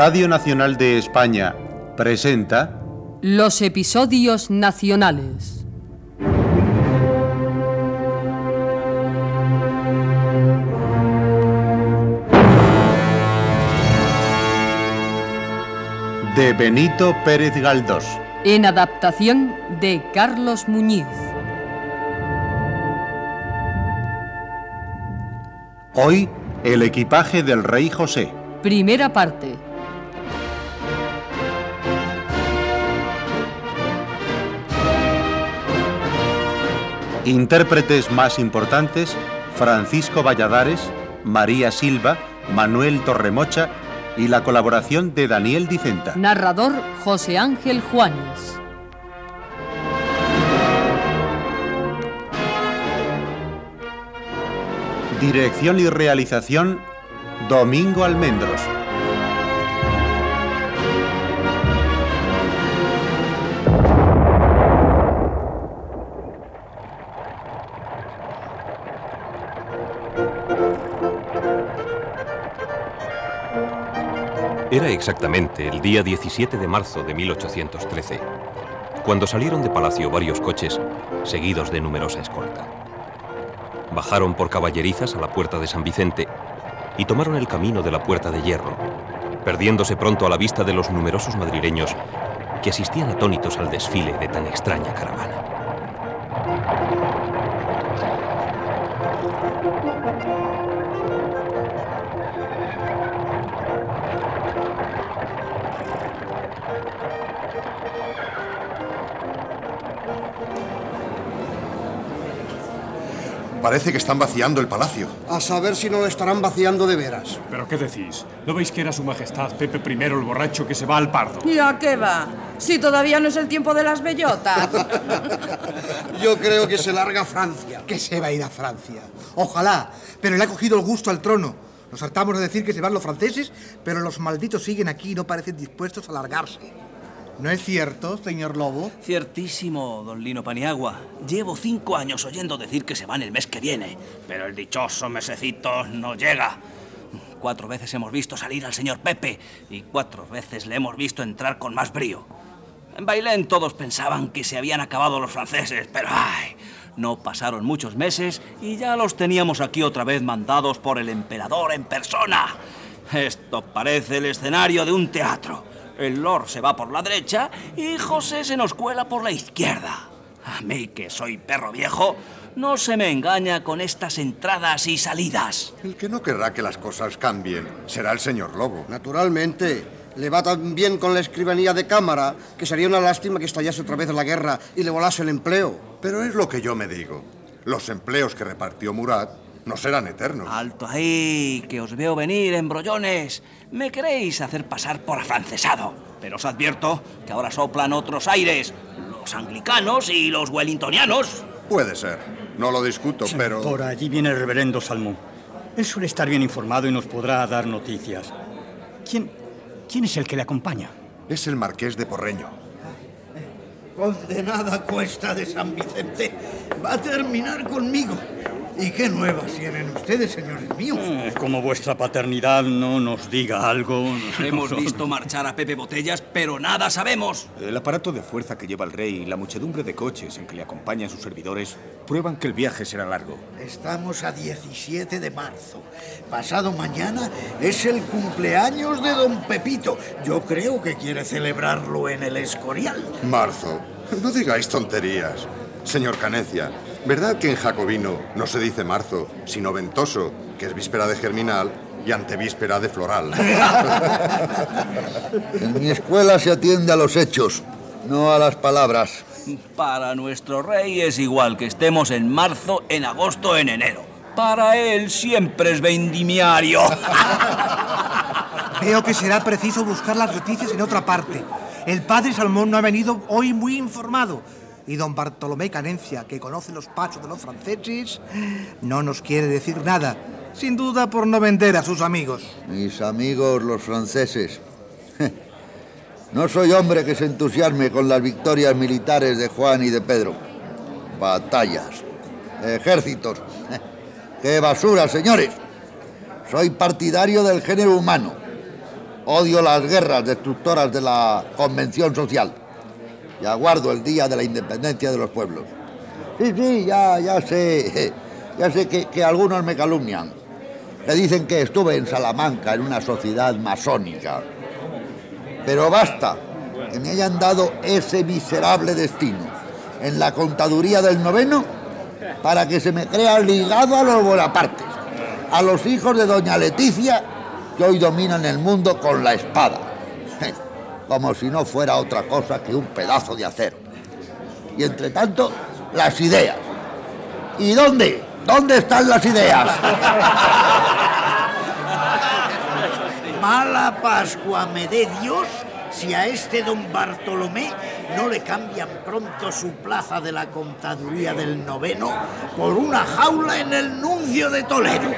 Radio Nacional de España presenta Los episodios nacionales. de Benito Pérez Galdós. En adaptación de Carlos Muñiz. Hoy, el equipaje del rey José. Primera parte. Intérpretes más importantes, Francisco Valladares, María Silva, Manuel Torremocha y la colaboración de Daniel Dicenta. Narrador José Ángel Juanes. Dirección y realización, Domingo Almendros. Era exactamente el día 17 de marzo de 1813, cuando salieron de palacio varios coches seguidos de numerosa escolta. Bajaron por caballerizas a la puerta de San Vicente y tomaron el camino de la Puerta de Hierro, perdiéndose pronto a la vista de los numerosos madrileños que asistían atónitos al desfile de tan extraña caravana. Parece que están vaciando el palacio. A saber si no lo estarán vaciando de veras. ¿Pero qué decís? ¿No veis que era su majestad Pepe I el borracho que se va al pardo? ¿Y a qué va? Si todavía no es el tiempo de las bellotas. Yo creo que se larga a Francia. Que se va a ir a Francia. Ojalá, pero le ha cogido el gusto al trono. Nos hartamos de decir que se van los franceses, pero los malditos siguen aquí y no parecen dispuestos a largarse. ¿No es cierto, señor Lobo? Ciertísimo, don Lino Paniagua. Llevo cinco años oyendo decir que se van el mes que viene, pero el dichoso mesecito no llega. Cuatro veces hemos visto salir al señor Pepe y cuatro veces le hemos visto entrar con más brío. En Bailén todos pensaban que se habían acabado los franceses, pero ¡ay! No pasaron muchos meses y ya los teníamos aquí otra vez mandados por el emperador en persona. Esto parece el escenario de un teatro. El Lord se va por la derecha y José se nos cuela por la izquierda. A mí, que soy perro viejo, no se me engaña con estas entradas y salidas. El que no querrá que las cosas cambien será el señor Lobo. Naturalmente. Le va tan bien con la escribanía de cámara que sería una lástima que estallase otra vez la guerra y le volase el empleo. Pero es lo que yo me digo. Los empleos que repartió Murat no serán eternos. Alto ahí, que os veo venir, embrollones. Me queréis hacer pasar por afrancesado. Pero os advierto que ahora soplan otros aires. Los anglicanos y los wellingtonianos. Puede ser. No lo discuto, pero... Por allí viene el reverendo Salmón. Él suele estar bien informado y nos podrá dar noticias. ¿Quién, quién es el que le acompaña? Es el marqués de Porreño. Condenada cuesta de San Vicente. Va a terminar conmigo. ¿Y qué nuevas tienen ustedes, señores míos? Eh, como vuestra paternidad no nos diga algo. Hemos visto marchar a Pepe Botellas, pero nada sabemos. El aparato de fuerza que lleva el rey y la muchedumbre de coches en que le acompañan sus servidores prueban que el viaje será largo. Estamos a 17 de marzo. Pasado mañana es el cumpleaños de don Pepito. Yo creo que quiere celebrarlo en el Escorial. Marzo. No digáis tonterías. Señor Canecia, ¿verdad que en jacobino no se dice marzo, sino ventoso, que es víspera de germinal y antevíspera de floral? En mi escuela se atiende a los hechos, no a las palabras. Para nuestro rey es igual que estemos en marzo, en agosto, en enero. Para él siempre es vendimiario. Veo que será preciso buscar las noticias en otra parte. El padre Salmón no ha venido hoy muy informado. Y don Bartolomé Canencia, que conoce los pasos de los franceses, no nos quiere decir nada. Sin duda por no vender a sus amigos. Mis amigos los franceses. No soy hombre que se entusiasme con las victorias militares de Juan y de Pedro. Batallas, ejércitos. ¡Qué basura, señores! Soy partidario del género humano. Odio las guerras destructoras de la convención social. Y aguardo el día de la independencia de los pueblos. Sí, sí, ya, ya sé. Ya sé que, que algunos me calumnian. Me dicen que estuve en Salamanca en una sociedad masónica. Pero basta que me hayan dado ese miserable destino en la contaduría del noveno para que se me crea ligado a los Bonapartes, a los hijos de doña Leticia que hoy dominan el mundo con la espada, como si no fuera otra cosa que un pedazo de acero. Y entre tanto, las ideas. ¿Y dónde? ¿Dónde están las ideas? Mala Pascua me dé Dios si a este don Bartolomé no le cambian pronto su plaza de la contaduría del noveno por una jaula en el nuncio de Toledo.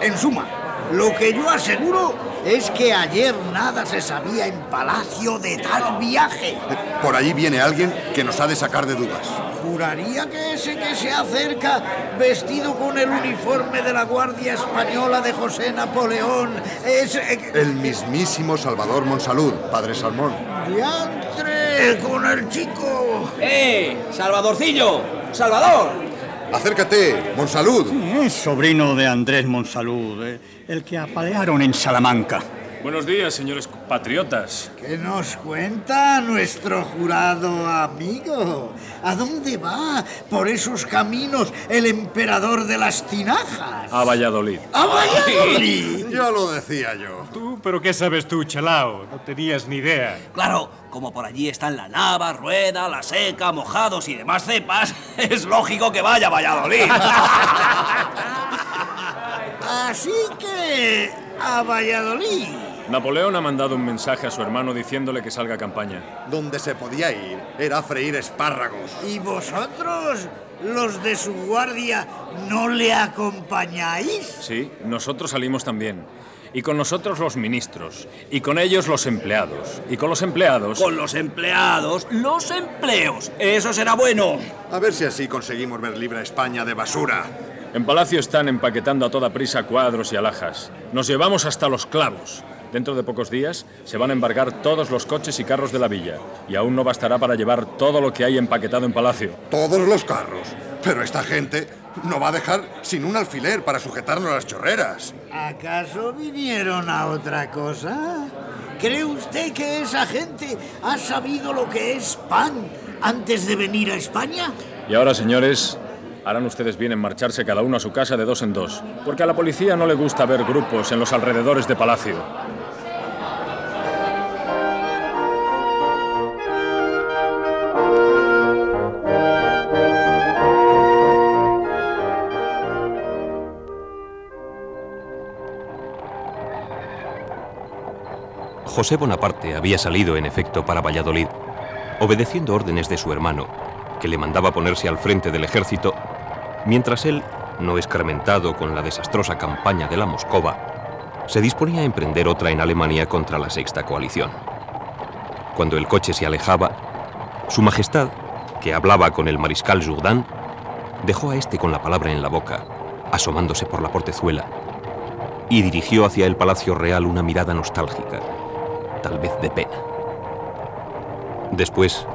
En suma, lo que yo aseguro es que ayer nada se sabía en Palacio de tal viaje. Por ahí viene alguien que nos ha de sacar de dudas. Juraría que ese que se acerca vestido con el uniforme de la Guardia Española de José Napoleón es... eh, El mismísimo Salvador Monsalud, padre Salmón. ¡Diantre! ¡Con el chico! ¡Eh! ¡Salvadorcillo! ¡Salvador! Acércate, Monsalud. Es sobrino de Andrés Monsalud, eh, el que apalearon en Salamanca. Buenos días, señores patriotas. ¿Qué nos cuenta nuestro jurado amigo? ¿A dónde va por esos caminos el emperador de las tinajas? A Valladolid. ¡A Valladolid! Ya lo decía yo. ¿Tú? ¿Pero qué sabes tú, chalao? No tenías ni idea. Claro, como por allí están la Nava, Rueda, La Seca, Mojados y demás cepas, es lógico que vaya a Valladolid. Así que... a Valladolid. Napoleón ha mandado un mensaje a su hermano diciéndole que salga a campaña. Donde se podía ir era a freír espárragos. ¿Y vosotros, los de su guardia, no le acompañáis? Sí, nosotros salimos también. Y con nosotros los ministros. Y con ellos los empleados. Y con los empleados... Con los empleados, los empleos. Eso será bueno. A ver si así conseguimos ver libre a España de basura. En Palacio están empaquetando a toda prisa cuadros y alhajas. Nos llevamos hasta los clavos. Dentro de pocos días se van a embargar todos los coches y carros de la villa. Y aún no bastará para llevar todo lo que hay empaquetado en Palacio. Todos los carros. Pero esta gente no va a dejar sin un alfiler para sujetarnos a las chorreras. ¿Acaso vinieron a otra cosa? ¿Cree usted que esa gente ha sabido lo que es pan antes de venir a España? Y ahora, señores, harán ustedes bien en marcharse cada uno a su casa de dos en dos. Porque a la policía no le gusta ver grupos en los alrededores de Palacio. José Bonaparte había salido, en efecto, para Valladolid, obedeciendo órdenes de su hermano, que le mandaba ponerse al frente del ejército, mientras él, no escarmentado con la desastrosa campaña de la Moscova, se disponía a emprender otra en Alemania contra la Sexta Coalición. Cuando el coche se alejaba, Su Majestad, que hablaba con el mariscal Jourdan, dejó a este con la palabra en la boca, asomándose por la portezuela, y dirigió hacia el Palacio Real una mirada nostálgica, tal vez de pena. Después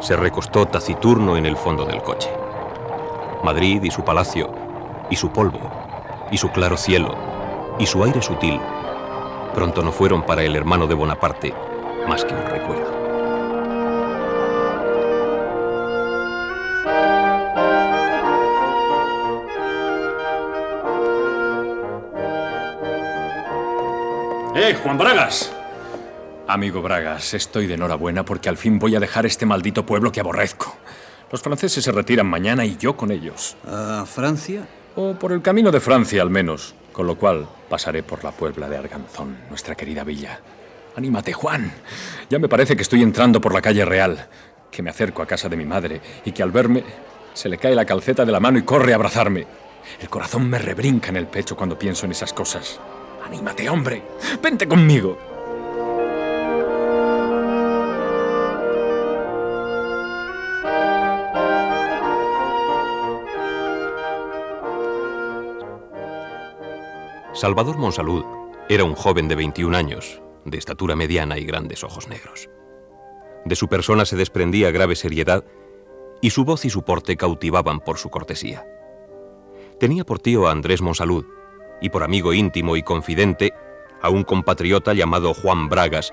se recostó taciturno en el fondo del coche. Madrid y su palacio, y su polvo, y su claro cielo, y su aire sutil, pronto no fueron para el hermano de Bonaparte más que un recuerdo. ¡Eh, Juan Bragas! Amigo Bragas, estoy de enhorabuena porque al fin voy a dejar este maldito pueblo que aborrezco. Los franceses se retiran mañana y yo con ellos. ¿A Francia? O por el camino de Francia al menos, con lo cual pasaré por la Puebla de Arganzón, nuestra querida villa. Anímate, Juan. Ya me parece que estoy entrando por la calle Real, que me acerco a casa de mi madre y que al verme se le cae la calceta de la mano y corre a abrazarme. El corazón me rebrinca en el pecho cuando pienso en esas cosas. Anímate, hombre. Vente conmigo. Salvador Monsalud era un joven de 21 años, de estatura mediana y grandes ojos negros. De su persona se desprendía grave seriedad y su voz y su porte cautivaban por su cortesía. Tenía por tío a Andrés Monsalud y por amigo íntimo y confidente a un compatriota llamado Juan Bragas,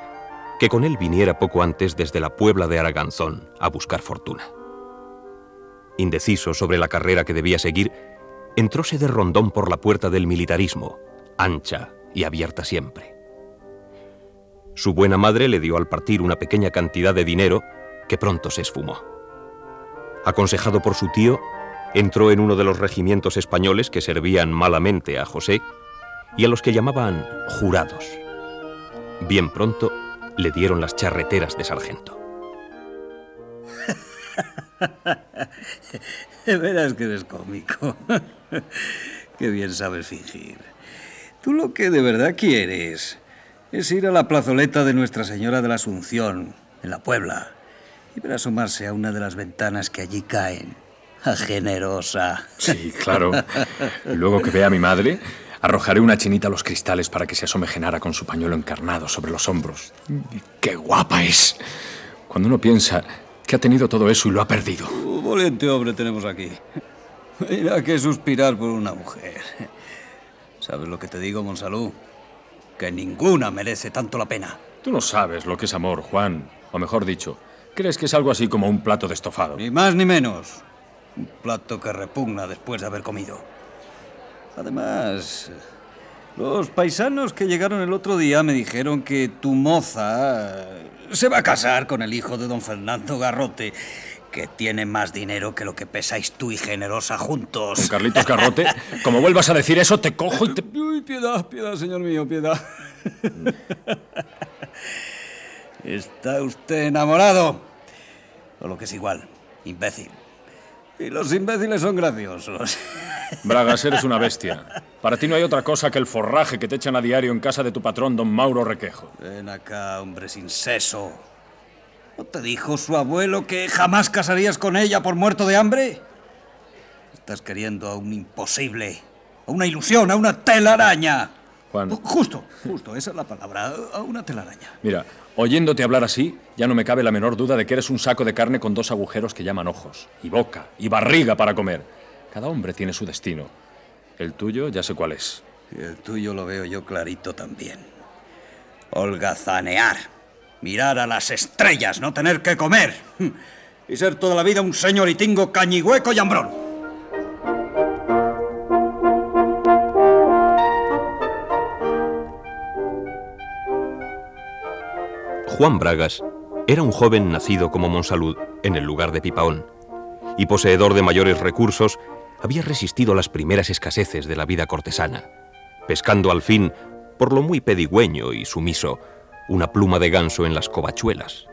que con él viniera poco antes desde la Puebla de Araganzón a buscar fortuna. Indeciso sobre la carrera que debía seguir, entróse de rondón por la puerta del militarismo, ancha y abierta siempre. Su buena madre le dio al partir una pequeña cantidad de dinero que pronto se esfumó. Aconsejado por su tío, entró en uno de los regimientos españoles que servían malamente a José y a los que llamaban jurados. Bien pronto le dieron las charreteras de sargento. Verás que eres cómico. Qué bien sabes fingir. Tú lo que de verdad quieres es ir a la plazoleta de Nuestra Señora de la Asunción, en la Puebla, y ver asomarse a una de las ventanas que allí caen. A generosa. Sí, claro. Luego que vea a mi madre, arrojaré una chinita a los cristales para que se asome Genara con su pañuelo encarnado sobre los hombros. ¡Qué guapa es! Cuando uno piensa que ha tenido todo eso y lo ha perdido. Un valiente hombre tenemos aquí. Mira que suspirar por una mujer. ¿Sabes lo que te digo, Monsalud? Que ninguna merece tanto la pena. Tú no sabes lo que es amor, Juan. O mejor dicho, crees que es algo así como un plato de estofado. Ni más ni menos. Un plato que repugna después de haber comido. Además, los paisanos que llegaron el otro día me dijeron que tu moza se va a casar con el hijo de don Fernando Garrote, que tiene más dinero que lo que pesáis tú y Generosa juntos. ¿Con Carlitos Garrote? Como vuelvas a decir eso, te cojo y te... Uy, piedad, piedad, señor mío, piedad. ¿Está usted enamorado? O lo que es igual, imbécil. Y los imbéciles son graciosos. Bragas, eres una bestia. Para ti no hay otra cosa que el forraje que te echan a diario en casa de tu patrón, don Mauro Requejo. Ven acá, hombre sin seso. ¿No te dijo su abuelo que jamás casarías con ella por muerto de hambre? Estás queriendo a un imposible, a una ilusión, a una telaraña. Juan. Justo, justo, esa es la palabra, a una telaraña. Mira, oyéndote hablar así, ya no me cabe la menor duda de que eres un saco de carne con dos agujeros que llaman ojos, y boca, y barriga para comer. Cada hombre tiene su destino. El tuyo ya sé cuál es. Y el tuyo lo veo yo clarito también. Holgazanear. Mirar a las estrellas, no tener que comer. Y ser toda la vida un señoritingo cañigüeco y hambrón. Juan Bragas era un joven nacido como Monsalud en el lugar de Pipaón y poseedor de mayores recursos, había resistido las primeras escaseces de la vida cortesana, pescando al fin, por lo muy pedigüeño y sumiso, una pluma de ganso en las covachuelas,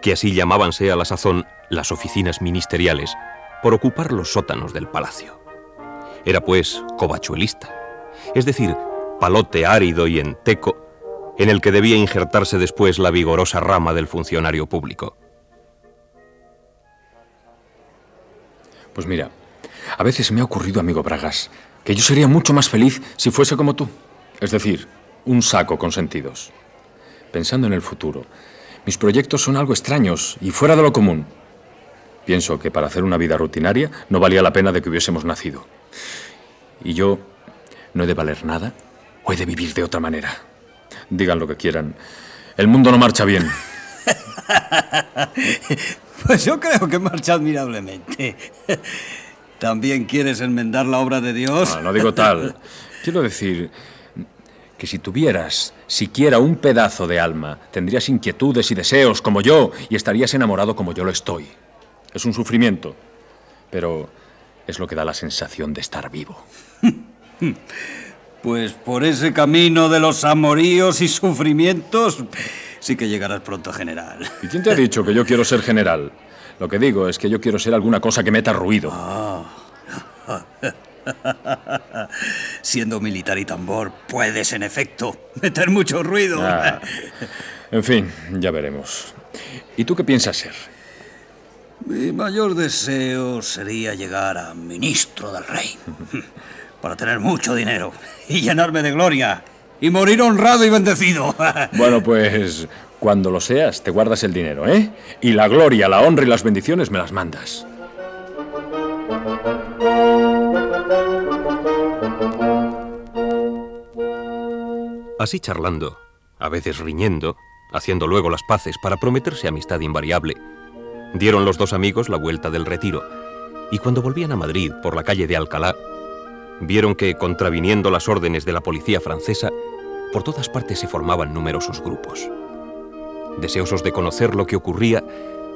que así llamábanse a la sazón las oficinas ministeriales, por ocupar los sótanos del palacio. Era pues covachuelista, es decir, palote árido y enteco, en el que debía injertarse después la vigorosa rama del funcionario público. Pues mira, a veces me ha ocurrido, amigo Bragas, que yo sería mucho más feliz si fuese como tú. Es decir, un saco con sentidos. Pensando en el futuro, mis proyectos son algo extraños y fuera de lo común. Pienso que para hacer una vida rutinaria no valía la pena de que hubiésemos nacido. Y yo no he de valer nada o he de vivir de otra manera. Digan lo que quieran. El mundo no marcha bien. Pues yo creo que marcha admirablemente. ¿También quieres enmendar la obra de Dios? No, no digo tal. Quiero decir que si tuvieras siquiera un pedazo de alma, tendrías inquietudes y deseos como yo y estarías enamorado como yo lo estoy. Es un sufrimiento, pero es lo que da la sensación de estar vivo. Pues por ese camino de los amoríos y sufrimientos sí que llegarás pronto, general. ¿Y quién te ha dicho que yo quiero ser general? Lo que digo es que yo quiero ser alguna cosa que meta ruido. Ah. Siendo militar y tambor, puedes, en efecto, meter mucho ruido. Ah. En fin, ya veremos. ¿Y tú qué piensas ser? Mi mayor deseo sería llegar a ministro del rey. Para tener mucho dinero y llenarme de gloria y morir honrado y bendecido. Bueno, pues cuando lo seas, te guardas el dinero, ¿eh? Y la gloria, la honra y las bendiciones me las mandas. Así charlando, a veces riñendo, haciendo luego las paces para prometerse amistad invariable, dieron los dos amigos la vuelta del retiro, y cuando volvían a Madrid por la calle de Alcalá, vieron que, contraviniendo las órdenes de la policía francesa, por todas partes se formaban numerosos grupos. Deseosos de conocer lo que ocurría,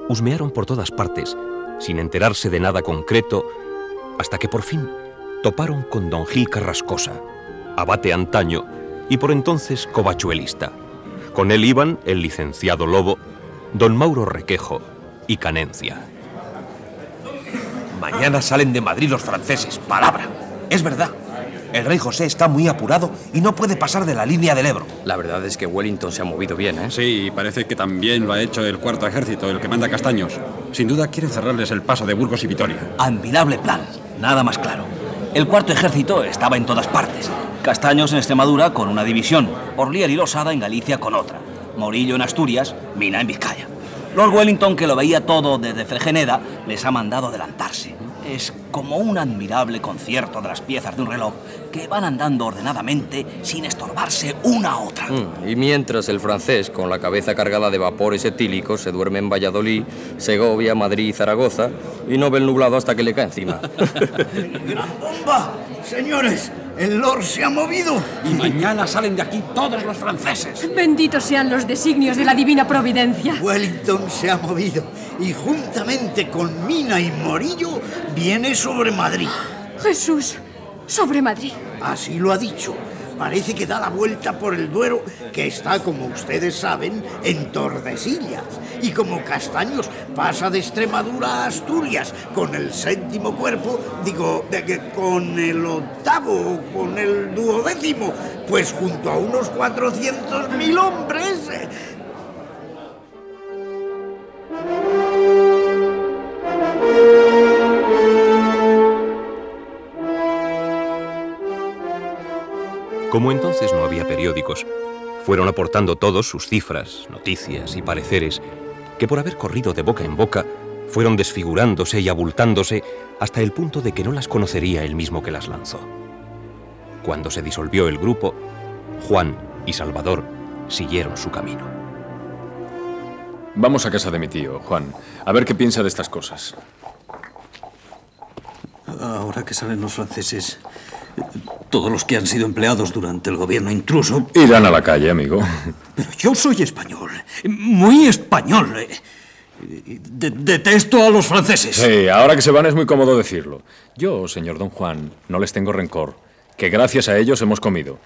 husmearon por todas partes, sin enterarse de nada concreto, hasta que por fin toparon con don Gil Carrascosa, abate antaño y por entonces covachuelista. Con él iban el licenciado Lobo, don Mauro Requejo y Canencia. Mañana salen de Madrid los franceses, palabra. Es verdad. El rey José está muy apurado y no puede pasar de la línea del Ebro. La verdad es que Wellington se ha movido bien, ¿eh? Sí, parece que también lo ha hecho el cuarto ejército, el que manda Castaños. Sin duda quiere cerrarles el paso de Burgos y Vitoria. Admirable plan, nada más claro. El cuarto ejército estaba en todas partes. Castaños en Extremadura con una división, Orlier y Losada en Galicia con otra, Morillo en Asturias, Mina en Vizcaya. Lord Wellington, que lo veía todo desde Fregeneda, les ha mandado adelantarse. Es como un admirable concierto de las piezas de un reloj que van andando ordenadamente sin estorbarse una a otra. Mm, Y mientras el francés, con la cabeza cargada de vapores etílicos, se duerme en Valladolid, Segovia, Madrid y Zaragoza y no ve el nublado hasta que le cae encima. ¡Bomba! Señores, el Lord se ha movido. Y mañana salen de aquí todos los franceses. Benditos sean los designios de la divina providencia. Wellington se ha movido y juntamente con Mina y Morillo viene sobre Madrid. Jesús, sobre Madrid. Así lo ha dicho. Parece que da la vuelta por el Duero, que está, como ustedes saben, en Tordesillas. Y como Castaños pasa de Extremadura a Asturias con el séptimo cuerpo, digo, de con el octavo, con el duodécimo, pues junto a unos 400.000 hombres. Como entonces no había periódicos, fueron aportando todos sus cifras, noticias y pareceres, que por haber corrido de boca en boca, fueron desfigurándose y abultándose hasta el punto de que no las conocería el mismo que las lanzó. Cuando se disolvió el grupo, Juan y Salvador siguieron su camino. Vamos a casa de mi tío, Juan, a ver qué piensa de estas cosas. Ahora que salen los franceses, todos los que han sido empleados durante el gobierno intruso. Irán a la calle, amigo. Pero yo soy español, muy español. De- detesto a los franceses. Sí, ahora que se van es muy cómodo decirlo. Yo, señor don Juan, no les tengo rencor, que gracias a ellos hemos comido.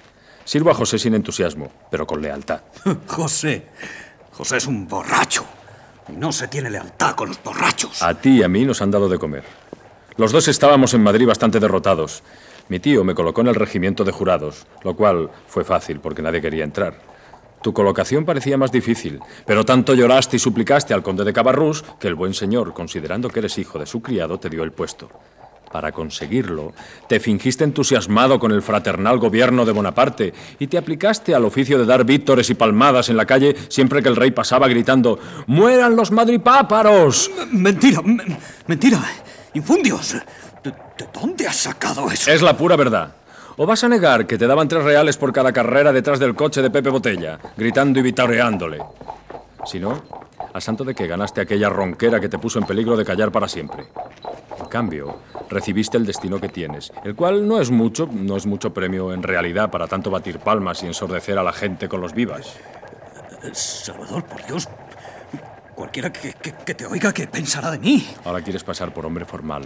Sirvo a José sin entusiasmo, pero con lealtad. José. José es un borracho. Y no se tiene lealtad con los borrachos. A ti y a mí nos han dado de comer. Los dos estábamos en Madrid bastante derrotados. Mi tío me colocó en el regimiento de jurados, lo cual fue fácil porque nadie quería entrar. Tu colocación parecía más difícil, pero tanto lloraste y suplicaste al conde de Cabarrús que el buen señor, considerando que eres hijo de su criado, te dio el puesto. Para conseguirlo, te fingiste entusiasmado con el fraternal gobierno de Bonaparte y te aplicaste al oficio de dar vítores y palmadas en la calle siempre que el rey pasaba gritando ¡Mueran los madripáparos! Mentira, mentira. Infundios. ¿De, de dónde has sacado eso? Es la pura verdad. ¿O vas a negar que te daban tres reales por cada carrera detrás del coche de Pepe Botella, gritando y vitoreándole? Si no, a santo de que ganaste aquella ronquera que te puso en peligro de callar para siempre. En cambio, recibiste el destino que tienes, el cual no es mucho, no es mucho premio en realidad para tanto batir palmas y ensordecer a la gente con los vivas. Salvador, por Dios. Cualquiera que, que- que te oiga, ¿qué pensará de mí? Ahora quieres pasar por hombre formal.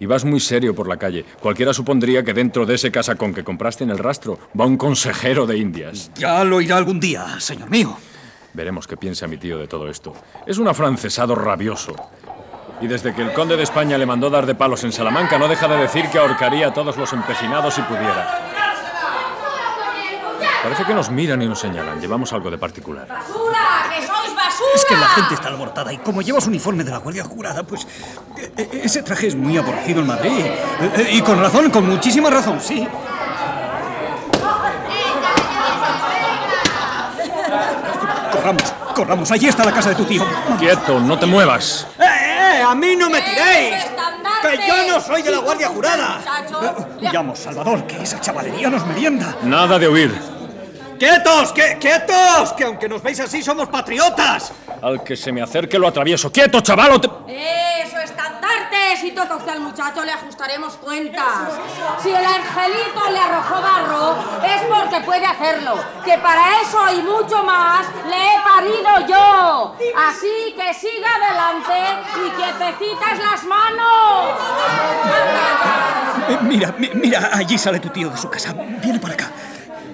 Y vas muy serio por la calle. Cualquiera supondría que dentro de ese casacón que compraste en el rastro va un consejero de Indias. Ya lo irá algún día, señor mío. Veremos qué piensa mi tío de todo esto. Es un afrancesado rabioso. Y desde que el conde de España le mandó dar de palos en Salamanca, no deja de decir que ahorcaría a todos los empecinados si pudiera. Parece que nos miran y nos señalan. Llevamos algo de particular. ¡Basura! ¡Que basura! Es que la gente está alborotada y como llevas uniforme de la Guardia Jurada, pues eh, eh, ese traje es muy aborrecido en Madrid. Eh, eh, y con razón, con muchísima razón, sí. Corramos, corramos. Allí está la casa de tu tío. Quieto, no te muevas. ¡Eh, eh! ¡A mí no me tiréis! ¡Que yo no soy de la Guardia Jurada! Huyamos, Salvador, que esa chavalería nos merienda. Nada de huir. ¡Quietos! ¡Que, ¡Quietos! Que aunque nos veis así, somos patriotas. Al que se me acerque lo atravieso. ¡Quieto, chaval! o te- Eso, estandarte. Si toca usted al muchacho, le ajustaremos cuentas. Si el angelito le arrojó barro, es porque puede hacerlo. Que para eso y mucho más le he parido yo. Así que siga adelante y quietecitas las manos. Eh, mira, mi- mira, allí sale tu tío de su casa. Viene para acá.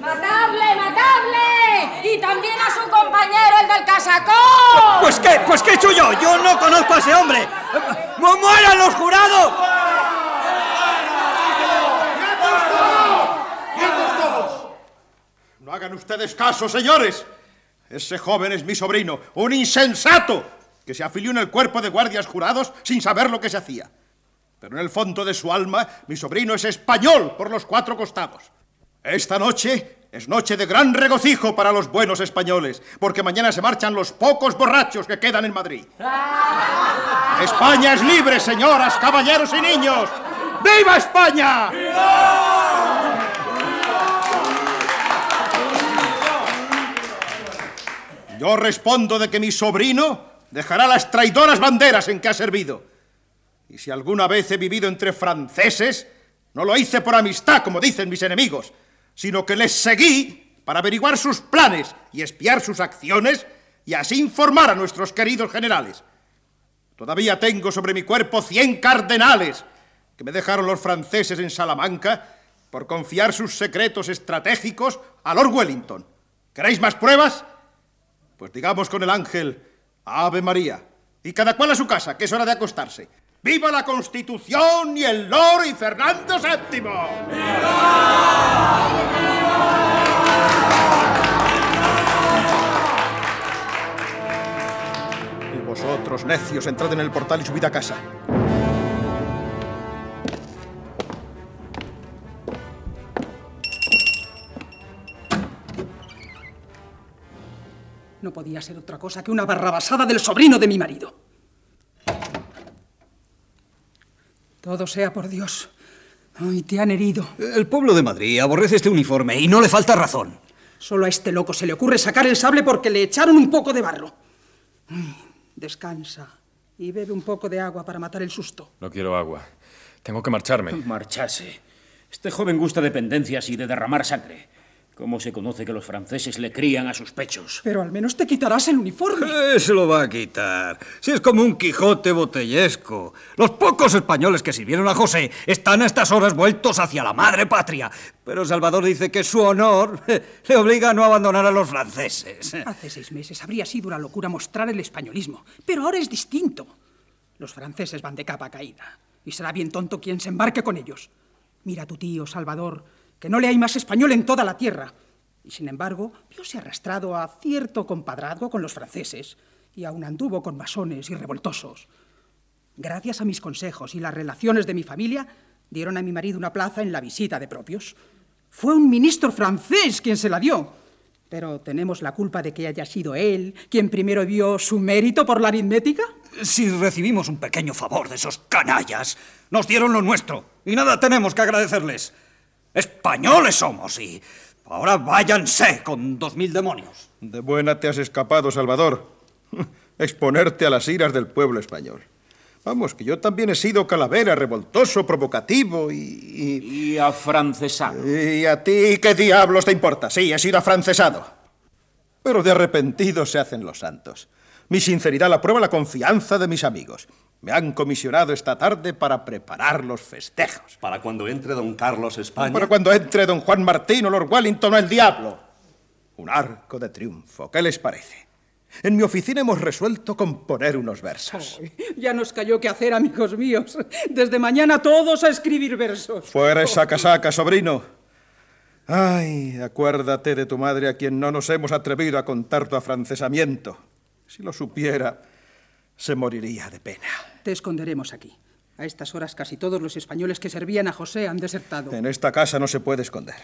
¡Matable, matable! Y también a su compañero, el del casacón. Pues qué, pues qué he hecho yo. Yo no conozco a ese hombre. ¡Mu- ¡Mueran los jurados! ¡Quietos todos! No hagan ustedes caso, señores. Ese joven es mi sobrino, un insensato, que se afilió en el cuerpo de guardias jurados sin saber lo que se hacía. Pero en el fondo de su alma, mi sobrino es español por los cuatro costados. Esta noche es noche de gran regocijo para los buenos españoles, porque mañana se marchan los pocos borrachos que quedan en Madrid. España es libre, señoras, caballeros y niños. ¡Viva España! Yo respondo de que mi sobrino dejará las traidoras banderas en que ha servido. Y si alguna vez he vivido entre franceses, no lo hice por amistad, como dicen mis enemigos, sino que les seguí para averiguar sus planes y espiar sus acciones y así informar a nuestros queridos generales. Todavía tengo sobre mi cuerpo cien cardenales que me dejaron los franceses en Salamanca por confiar sus secretos estratégicos a Lord Wellington. ¿Queréis más pruebas? Pues digamos con el ángel, Ave María. Y cada cual a su casa, que es hora de acostarse. ¡Viva la Constitución y el Lord y Fernando VII! Y vosotros, necios, entrad en el portal y subid a casa. No podía ser otra cosa que una barrabasada del sobrino de mi marido. Todo sea por Dios. Ay, te han herido. El pueblo de Madrid aborrece este uniforme y no le falta razón. Solo a este loco se le ocurre sacar el sable porque le echaron un poco de barro. Ay, descansa y bebe un poco de agua para matar el susto. No quiero agua. Tengo que marcharme. Marcharse. Este joven gusta de pendencias y de derramar sangre. ¿Cómo se conoce que los franceses le crían a sus pechos? Pero al menos te quitarás el uniforme. Eh, se lo va a quitar. Si es como un Quijote botellesco. Los pocos españoles que sirvieron a José están a estas horas vueltos hacia la madre patria. Pero Salvador dice que su honor le obliga a no abandonar a los franceses. Hace seis meses habría sido una locura mostrar el españolismo, pero ahora es distinto. Los franceses van de capa caída y será bien tonto quien se embarque con ellos. Mira a tu tío, Salvador, que no le hay más español en toda la tierra. Y sin embargo, viose arrastrado a cierto compadrazgo con los franceses y aún anduvo con masones y revoltosos. Gracias a mis consejos y las relaciones de mi familia, dieron a mi marido una plaza en la visita de propios. Fue un ministro francés quien se la dio. Pero ¿tenemos la culpa de que haya sido él quien primero vio su mérito por la aritmética? Si recibimos un pequeño favor de esos canallas, nos dieron lo nuestro y nada tenemos que agradecerles. Españoles somos y ahora váyanse con dos mil demonios. De buena te has escapado, Salvador. Exponerte a las iras del pueblo español. Vamos, que yo también he sido calavera, revoltoso, provocativo y... Y, y afrancesado. ¿Y a ti qué diablos te importa? Sí, he sido afrancesado. Pero de arrepentidos se hacen los santos. Mi sinceridad la prueba la confianza de mis amigos. Me han comisionado esta tarde para preparar los festejos. Para cuando entre don Carlos España. Para cuando entre don Juan Martín o Lord Wellington o el diablo. Un arco de triunfo. ¿Qué les parece? En mi oficina hemos resuelto componer unos versos. Ya nos cayó qué hacer, amigos míos. Desde mañana todos a escribir versos. Fuera esa casaca, sobrino. Ay, acuérdate de tu madre a quien no nos hemos atrevido a contar tu afrancesamiento. Si lo supiera, se moriría de pena. Te esconderemos aquí. A estas horas casi todos los españoles que servían a José han desertado. En esta casa no se puede esconder.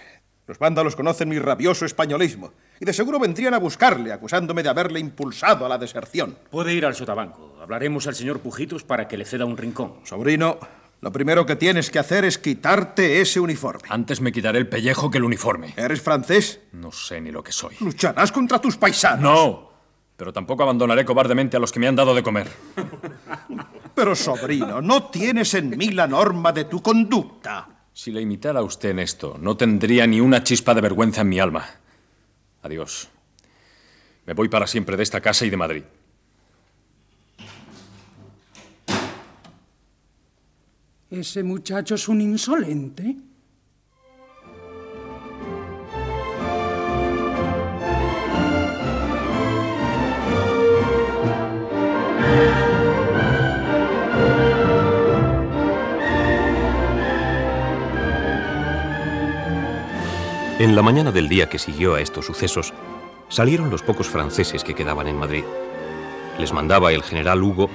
Los vándalos conocen mi rabioso españolismo y de seguro vendrían a buscarle, acusándome de haberle impulsado a la deserción. Puede ir al sotabanco. Hablaremos al señor Pujitos para que le ceda un rincón. Sobrino, lo primero que tienes que hacer es quitarte ese uniforme. Antes me quitaré el pellejo que el uniforme. ¿Eres francés? No sé ni lo que soy. Lucharás contra tus paisanos. No, pero tampoco abandonaré cobardemente a los que me han dado de comer. Pero, sobrino, no tienes en mí la norma de tu conducta. Si le imitara a usted en esto, no tendría ni una chispa de vergüenza en mi alma. Adiós. Me voy para siempre de esta casa y de Madrid. Ese muchacho es un insolente. En la mañana del día que siguió a estos sucesos, salieron los pocos franceses que quedaban en Madrid. Les mandaba el general Hugo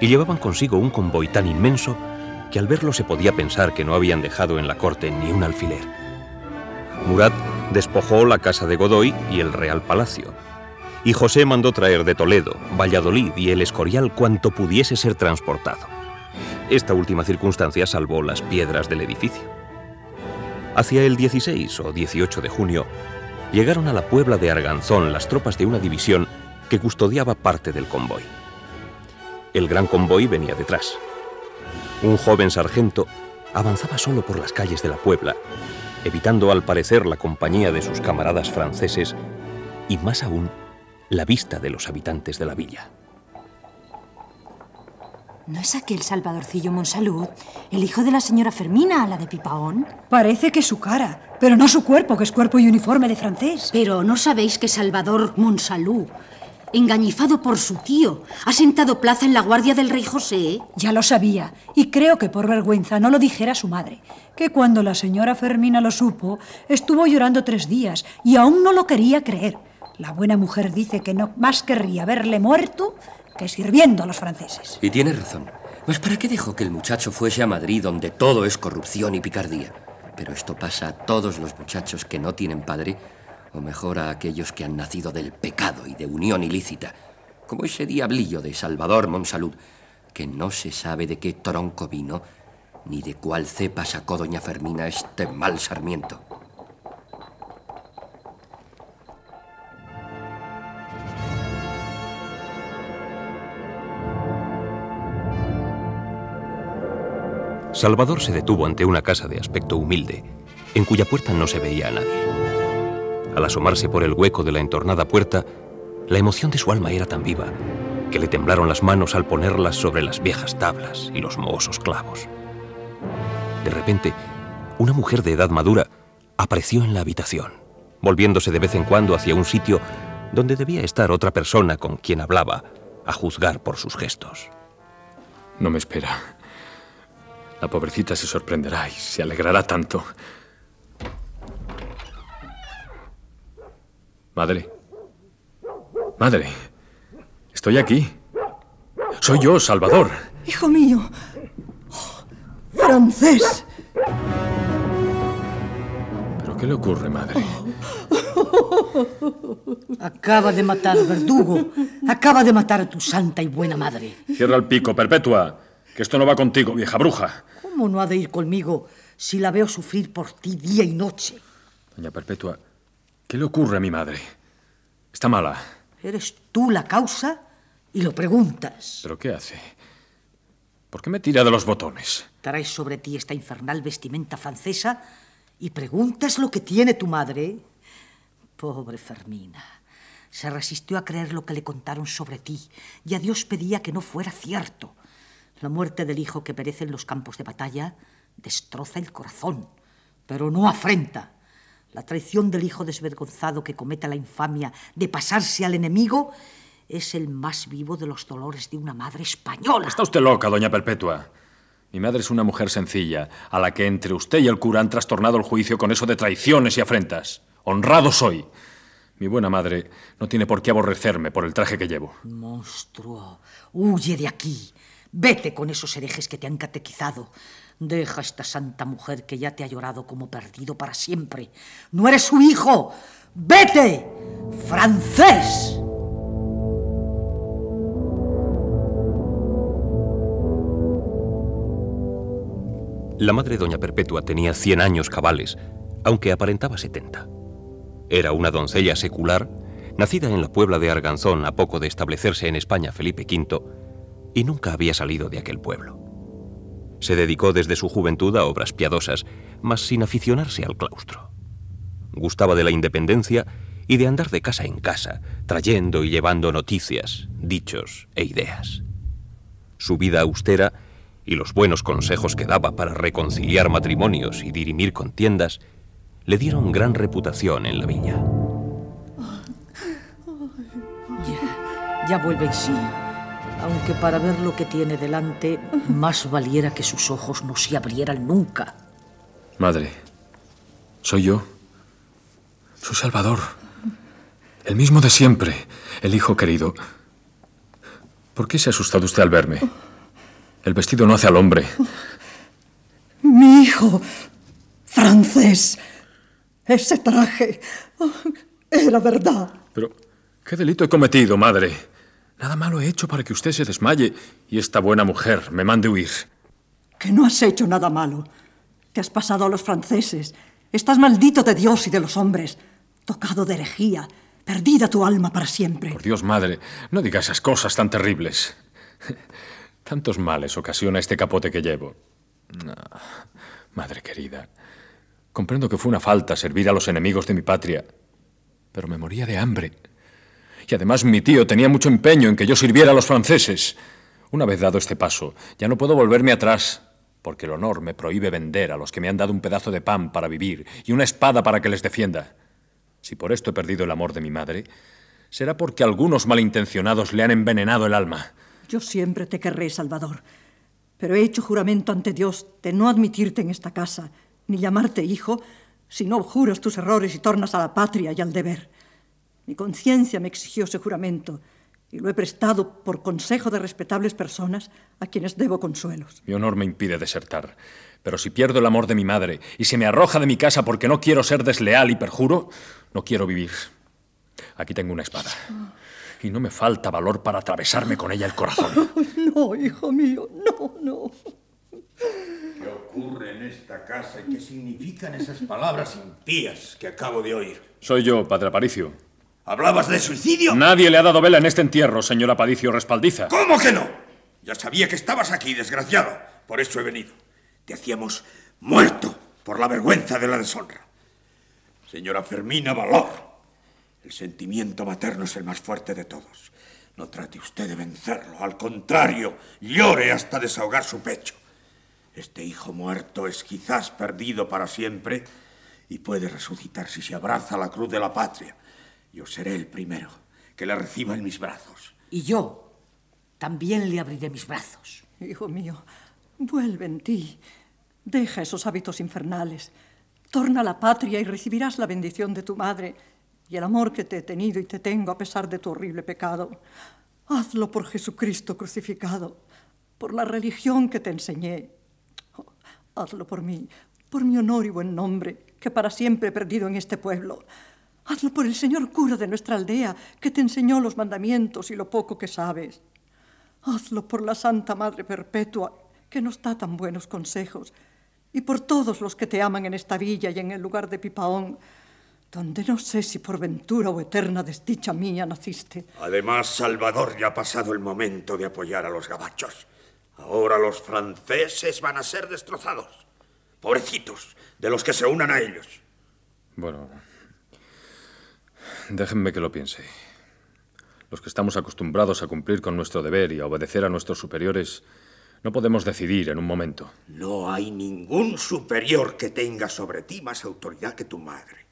y llevaban consigo un convoy tan inmenso que al verlo se podía pensar que no habían dejado en la corte ni un alfiler. Murat despojó la casa de Godoy y el Real Palacio, y José mandó traer de Toledo, Valladolid y el Escorial cuanto pudiese ser transportado. Esta última circunstancia salvó las piedras del edificio. Hacia el 16 o 18 de junio, llegaron a la Puebla de Arganzón las tropas de una división que custodiaba parte del convoy. El gran convoy venía detrás. Un joven sargento avanzaba solo por las calles de la Puebla, evitando al parecer la compañía de sus camaradas franceses y más aún la vista de los habitantes de la villa. ¿No es aquel Salvadorcillo Monsalud, el hijo de la señora Fermina, la de Pipaón? Parece que es su cara, pero no su cuerpo, que es cuerpo y uniforme de francés. Pero ¿no sabéis que Salvador Monsalud, engañifado por su tío, ha sentado plaza en la guardia del rey José? Ya lo sabía, y creo que por vergüenza no lo dijera su madre, que cuando la señora Fermina lo supo, estuvo llorando tres días y aún no lo quería creer. La buena mujer dice que no más querría verle muerto que sirviendo a los franceses. Y tiene razón. Pues ¿para qué dejó que el muchacho fuese a Madrid donde todo es corrupción y picardía? Pero esto pasa a todos los muchachos que no tienen padre, o mejor a aquellos que han nacido del pecado y de unión ilícita, como ese diablillo de Salvador Monsalud, que no se sabe de qué tronco vino, ni de cuál cepa sacó doña Fermina este mal sarmiento. Salvador se detuvo ante una casa de aspecto humilde, en cuya puerta no se veía a nadie. Al asomarse por el hueco de la entornada puerta, la emoción de su alma era tan viva que le temblaron las manos al ponerlas sobre las viejas tablas y los mohosos clavos. De repente, una mujer de edad madura apareció en la habitación, volviéndose de vez en cuando hacia un sitio donde debía estar otra persona con quien hablaba, a juzgar por sus gestos. No me espera. La pobrecita se sorprenderá y se alegrará tanto. Madre. Madre. Estoy aquí. Soy yo, Salvador. Hijo mío. Oh, francés. ¿Pero qué le ocurre, madre? Acaba de matar, verdugo. Acaba de matar a tu santa y buena madre. Cierra el pico, Perpetua. Que esto no va contigo, vieja bruja. ¿Cómo no ha de ir conmigo si la veo sufrir por ti día y noche? Doña Perpetua, ¿qué le ocurre a mi madre? Está mala. Eres tú la causa y lo preguntas. ¿Pero qué hace? ¿Por qué me tira de los botones? Traes sobre ti esta infernal vestimenta francesa y preguntas lo que tiene tu madre. Pobre Fermina. Se resistió a creer lo que le contaron sobre ti y a Dios pedía que no fuera cierto. La muerte del hijo que perece en los campos de batalla destroza el corazón, pero no afrenta. La traición del hijo desvergonzado que cometa la infamia de pasarse al enemigo es el más vivo de los dolores de una madre española. Está usted loca, doña Perpetua. Mi madre es una mujer sencilla, a la que entre usted y el cura han trastornado el juicio con eso de traiciones y afrentas. Honrado soy. Mi buena madre no tiene por qué aborrecerme por el traje que llevo. Monstruo, huye de aquí. Vete con esos herejes que te han catequizado. Deja a esta santa mujer que ya te ha llorado como perdido para siempre. No eres su hijo. Vete, francés. La madre doña Perpetua tenía 100 años cabales, aunque aparentaba 70. Era una doncella secular, nacida en la Puebla de Arganzón a poco de establecerse en España Felipe V, y nunca había salido de aquel pueblo. Se dedicó desde su juventud a obras piadosas, mas sin aficionarse al claustro. Gustaba de la independencia y de andar de casa en casa, trayendo y llevando noticias, dichos e ideas. Su vida austera y los buenos consejos que daba para reconciliar matrimonios y dirimir contiendas le dieron gran reputación en la villa. Ya, ya vuelve sí. Aunque para ver lo que tiene delante, más valiera que sus ojos no se abrieran nunca. Madre, soy yo. Soy Salvador. El mismo de siempre, el hijo querido. ¿Por qué se ha asustado usted al verme? El vestido no hace al hombre. Mi hijo, francés. Ese traje oh, era verdad. Pero, ¿qué delito he cometido, madre? Nada malo he hecho para que usted se desmaye y esta buena mujer me mande huir. Que no has hecho nada malo. Te has pasado a los franceses. Estás maldito de Dios y de los hombres. Tocado de herejía. Perdida tu alma para siempre. Por Dios, madre, no diga esas cosas tan terribles. Tantos males ocasiona este capote que llevo. No, madre querida, comprendo que fue una falta servir a los enemigos de mi patria, pero me moría de hambre. Y además mi tío tenía mucho empeño en que yo sirviera a los franceses. Una vez dado este paso, ya no puedo volverme atrás, porque el honor me prohíbe vender a los que me han dado un pedazo de pan para vivir y una espada para que les defienda. Si por esto he perdido el amor de mi madre, será porque algunos malintencionados le han envenenado el alma. Yo siempre te querré, Salvador, pero he hecho juramento ante Dios de no admitirte en esta casa, ni llamarte hijo, si no juras tus errores y tornas a la patria y al deber. Mi conciencia me exigió ese juramento y lo he prestado por consejo de respetables personas a quienes debo consuelos. Mi honor me impide desertar, pero si pierdo el amor de mi madre y se me arroja de mi casa porque no quiero ser desleal y perjuro, no quiero vivir. Aquí tengo una espada. Y no me falta valor para atravesarme con ella el corazón. No, hijo mío, no, no. ¿Qué ocurre en esta casa y qué significan esas palabras impías que acabo de oír? Soy yo, padre Aparicio. ¿Hablabas de suicidio? Nadie le ha dado vela en este entierro, señor Aparicio Respaldiza. ¿Cómo que no? Ya sabía que estabas aquí, desgraciado. Por eso he venido. Te hacíamos muerto por la vergüenza de la deshonra. Señora Fermina, valor. El sentimiento materno es el más fuerte de todos. No trate usted de vencerlo. Al contrario, llore hasta desahogar su pecho. Este hijo muerto es quizás perdido para siempre y puede resucitar si se abraza a la cruz de la patria. Yo seré el primero que le reciba en mis brazos. Y yo también le abriré mis brazos. Hijo mío, vuelve en ti. Deja esos hábitos infernales. Torna a la patria y recibirás la bendición de tu madre y el amor que te he tenido y te tengo a pesar de tu horrible pecado. Hazlo por Jesucristo crucificado, por la religión que te enseñé. Oh, hazlo por mí, por mi honor y buen nombre, que para siempre he perdido en este pueblo. Hazlo por el señor cura de nuestra aldea, que te enseñó los mandamientos y lo poco que sabes. Hazlo por la Santa Madre Perpetua, que nos da tan buenos consejos, y por todos los que te aman en esta villa y en el lugar de Pipaón, donde no sé si por ventura o eterna desdicha mía naciste. Además, Salvador, ya ha pasado el momento de apoyar a los gabachos. Ahora los franceses van a ser destrozados. Pobrecitos, de los que se unan a ellos. Bueno, déjenme que lo piense. Los que estamos acostumbrados a cumplir con nuestro deber y a obedecer a nuestros superiores, no podemos decidir en un momento. No hay ningún superior que tenga sobre ti más autoridad que tu madre.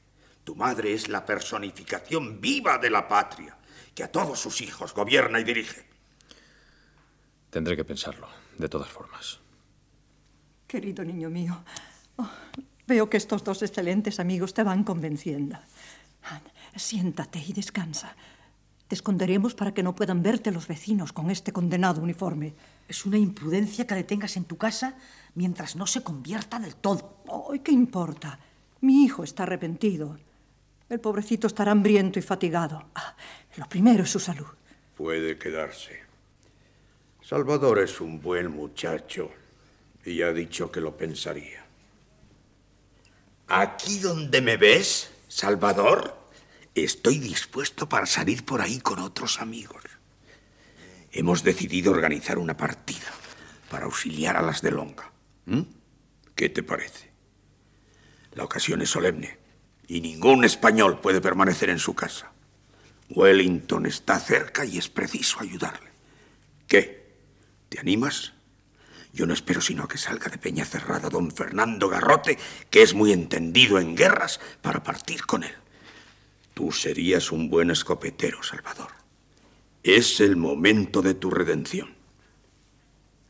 Tu madre es la personificación viva de la patria, que a todos sus hijos gobierna y dirige. Tendré que pensarlo, de todas formas. Querido niño mío, oh, veo que estos dos excelentes amigos te van convenciendo. Siéntate y descansa. Te esconderemos para que no puedan verte los vecinos con este condenado uniforme. Es una imprudencia que le tengas en tu casa mientras no se convierta del todo. Ay, ¿qué importa? Mi hijo está arrepentido. El pobrecito estará hambriento y fatigado. Ah, lo primero es su salud. Puede quedarse. Salvador es un buen muchacho y ha dicho que lo pensaría. Aquí donde me ves, Salvador, estoy dispuesto para salir por ahí con otros amigos. Hemos decidido organizar una partida para auxiliar a las de Longa. ¿Mm? ¿Qué te parece? La ocasión es solemne y ningún español puede permanecer en su casa. Wellington está cerca y es preciso ayudarle. ¿Qué? ¿Te animas? Yo no espero sino que salga de Peña Cerrada don Fernando Garrote, que es muy entendido en guerras, para partir con él. Tú serías un buen escopetero, Salvador. Es el momento de tu redención.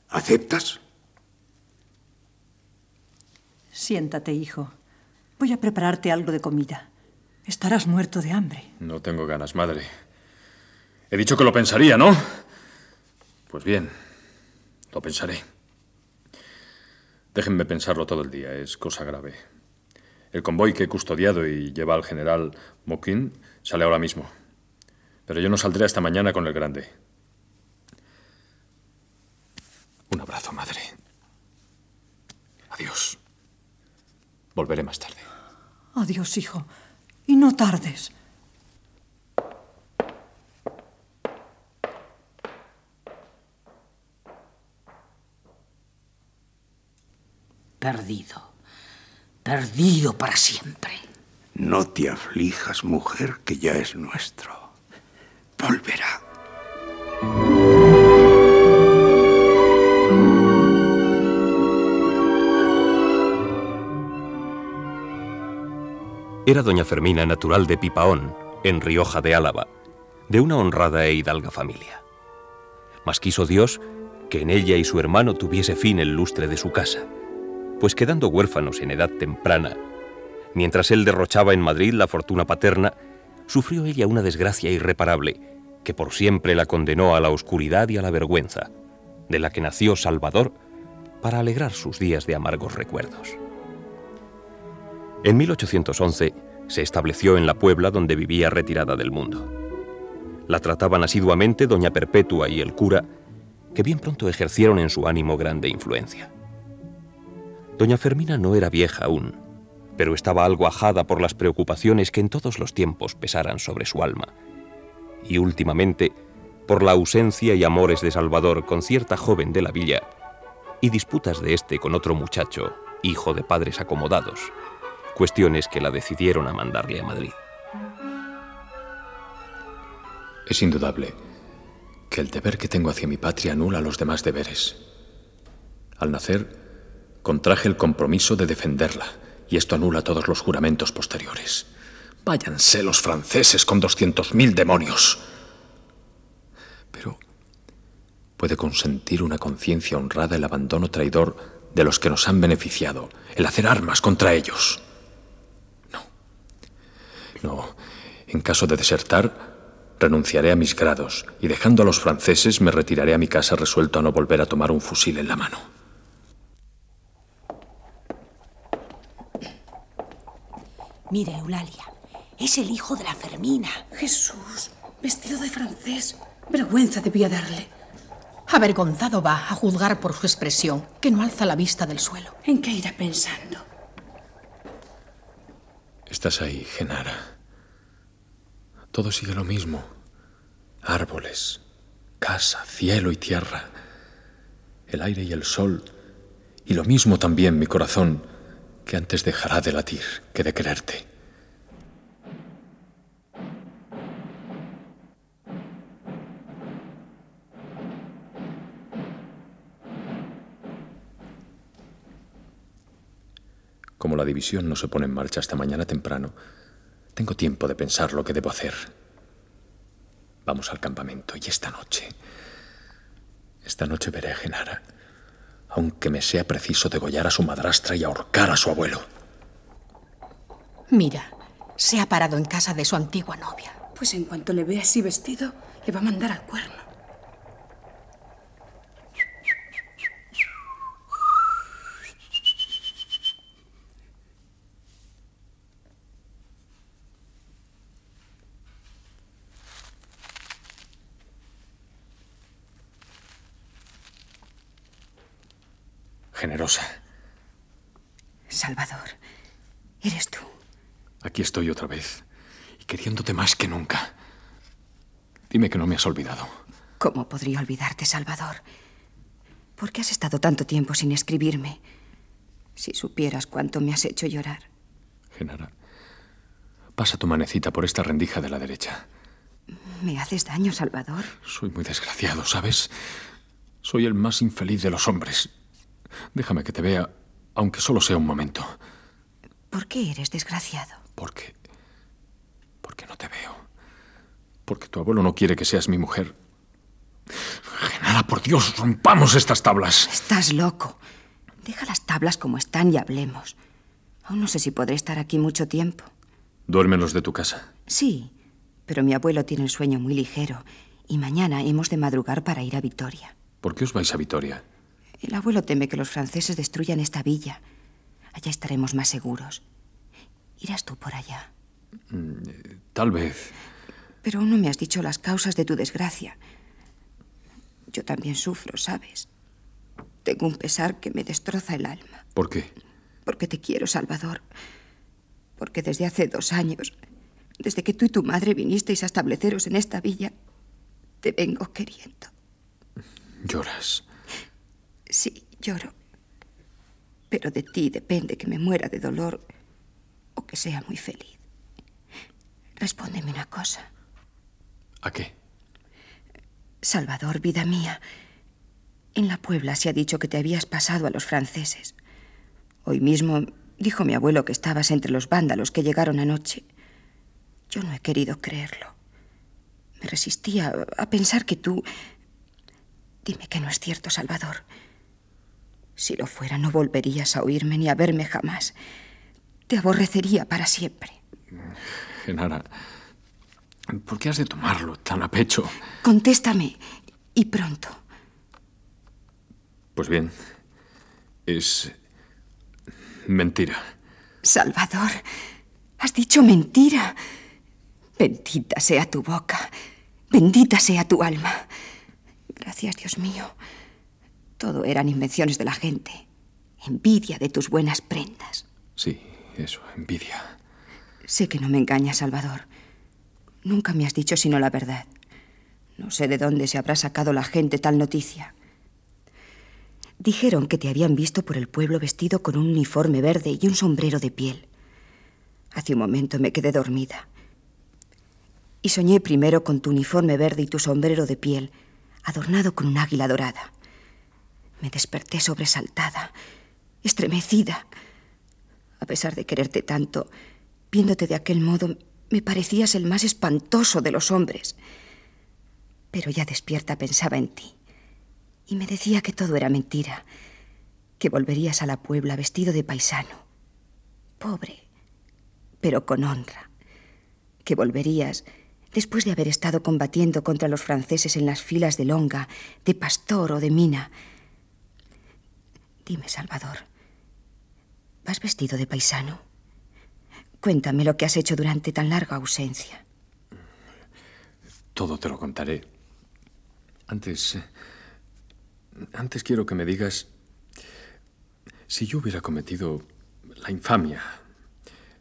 ¿Aceptas? Siéntate, hijo. Voy a prepararte algo de comida. Estarás muerto de hambre. No tengo ganas, madre. He dicho que lo pensaría, ¿no? Pues bien, lo pensaré. Déjenme pensarlo todo el día, es cosa grave. El convoy que he custodiado y lleva al general Moquin sale ahora mismo. Pero yo no saldré hasta mañana con el grande. Un abrazo, madre. Adiós. Volveré más tarde. Adiós, hijo. Y no tardes. Perdido. Perdido para siempre. No te aflijas, mujer, que ya es nuestro. Volverá. Era doña Fermina natural de Pipaón, en Rioja de Álava, de una honrada e hidalga familia. Mas quiso Dios que en ella y su hermano tuviese fin el lustre de su casa, pues quedando huérfanos en edad temprana, mientras él derrochaba en Madrid la fortuna paterna, sufrió ella una desgracia irreparable que por siempre la condenó a la oscuridad y a la vergüenza, de la que nació Salvador para alegrar sus días de amargos recuerdos. En 1811 se estableció en la Puebla donde vivía retirada del mundo. La trataban asiduamente doña Perpetua y el cura, que bien pronto ejercieron en su ánimo grande influencia. Doña Fermina no era vieja aún, pero estaba algo ajada por las preocupaciones que en todos los tiempos pesaran sobre su alma, y últimamente por la ausencia y amores de Salvador con cierta joven de la villa, y disputas de éste con otro muchacho, hijo de padres acomodados, cuestiones que la decidieron a mandarle a Madrid. Es indudable que el deber que tengo hacia mi patria anula los demás deberes. Al nacer, contraje el compromiso de defenderla, y esto anula todos los juramentos posteriores. Váyanse los franceses con doscientos mil demonios. Pero, ¿puede consentir una conciencia honrada el abandono traidor de los que nos han beneficiado, el hacer armas contra ellos? No, en caso de desertar, renunciaré a mis grados y dejando a los franceses me retiraré a mi casa resuelto a no volver a tomar un fusil en la mano. Mire, Eulalia, es el hijo de la Fermina. Jesús, vestido de francés. Vergüenza debía darle. Avergonzado va a juzgar por su expresión, que no alza la vista del suelo. ¿En qué irá pensando? Estás ahí, Genara. Todo sigue lo mismo. Árboles, casa, cielo y tierra. El aire y el sol. Y lo mismo también mi corazón, que antes dejará de latir que de quererte. Como la división no se pone en marcha hasta mañana temprano, tengo tiempo de pensar lo que debo hacer. Vamos al campamento y esta noche, esta noche veré a Genara, aunque me sea preciso degollar a su madrastra y ahorcar a su abuelo. Mira, Se ha parado en casa de su antigua novia. Pues en cuanto le vea así vestido, le va a mandar al cuerno. Generosa. Salvador, eres tú. Aquí estoy otra vez. Y queriéndote más que nunca. Dime que no me has olvidado. ¿Cómo podría olvidarte, Salvador? ¿Por qué has estado tanto tiempo sin escribirme? Si supieras cuánto me has hecho llorar. Genara, pasa tu manecita por esta rendija de la derecha. ¿Me haces daño, Salvador? Soy muy desgraciado, ¿sabes? Soy el más infeliz de los hombres. Déjame que te vea, aunque solo sea un momento. ¿Por qué eres desgraciado? Porque... Porque no te veo. Porque tu abuelo no quiere que seas mi mujer. Genara, por Dios, rompamos estas tablas. Estás loco. Deja las tablas como están y hablemos. Aún no sé si podré estar aquí mucho tiempo. ¿Duermen los de tu casa? Sí, pero mi abuelo tiene el sueño muy ligero y mañana hemos de madrugar para ir a Vitoria. ¿Por qué os vais a Vitoria? El abuelo teme que los franceses destruyan esta villa. Allá estaremos más seguros. ¿Irás tú por allá? Mm, Tal vez. Pero aún no me has dicho las causas de tu desgracia. Yo también sufro, ¿sabes? Tengo un pesar que me destroza el alma. ¿Por qué? Porque te quiero, Salvador. Porque desde hace dos años, desde que tú y tu madre vinisteis a estableceros en esta villa, te vengo queriendo. Lloras. Sí, lloro. Pero de ti depende que me muera de dolor o que sea muy feliz. Respóndeme una cosa. ¿A qué? Salvador, vida mía, en la Puebla se ha dicho que te habías pasado a los franceses. Hoy mismo dijo mi abuelo que estabas entre los vándalos que llegaron anoche. Yo no he querido creerlo. Me resistía a pensar que tú... Dime que no es cierto, Salvador. Si lo fuera, no volverías a oírme ni a verme jamás. Te aborrecería para siempre. Genara, ¿por qué has de tomarlo tan a pecho? Contéstame, y pronto. Pues bien, es mentira. Salvador, has dicho mentira. Bendita sea tu boca, bendita sea tu alma. Gracias, Dios mío. Todo eran invenciones de la gente. Envidia de tus buenas prendas. Sí, eso, envidia. Sé que no me engañas, Salvador. Nunca me has dicho sino la verdad. No sé de dónde se habrá sacado la gente tal noticia. Dijeron que te habían visto por el pueblo vestido con un uniforme verde y un sombrero de piel. Hace un momento me quedé dormida. Y soñé primero con tu uniforme verde y tu sombrero de piel, adornado con un águila dorada. Me desperté sobresaltada, estremecida. A pesar de quererte tanto, viéndote de aquel modo, me parecías el más espantoso de los hombres. Pero ya despierta pensaba en ti. Y me decía que todo era mentira, que volverías a la Puebla vestido de paisano, pobre, pero con honra, que volverías después de haber estado combatiendo contra los franceses en las filas de Longa, de Pastor o de Mina. Dime, Salvador, ¿vas vestido de paisano? Cuéntame lo que has hecho durante tan larga ausencia. Todo te lo contaré. Antes... Antes quiero que me digas si yo hubiera cometido la infamia,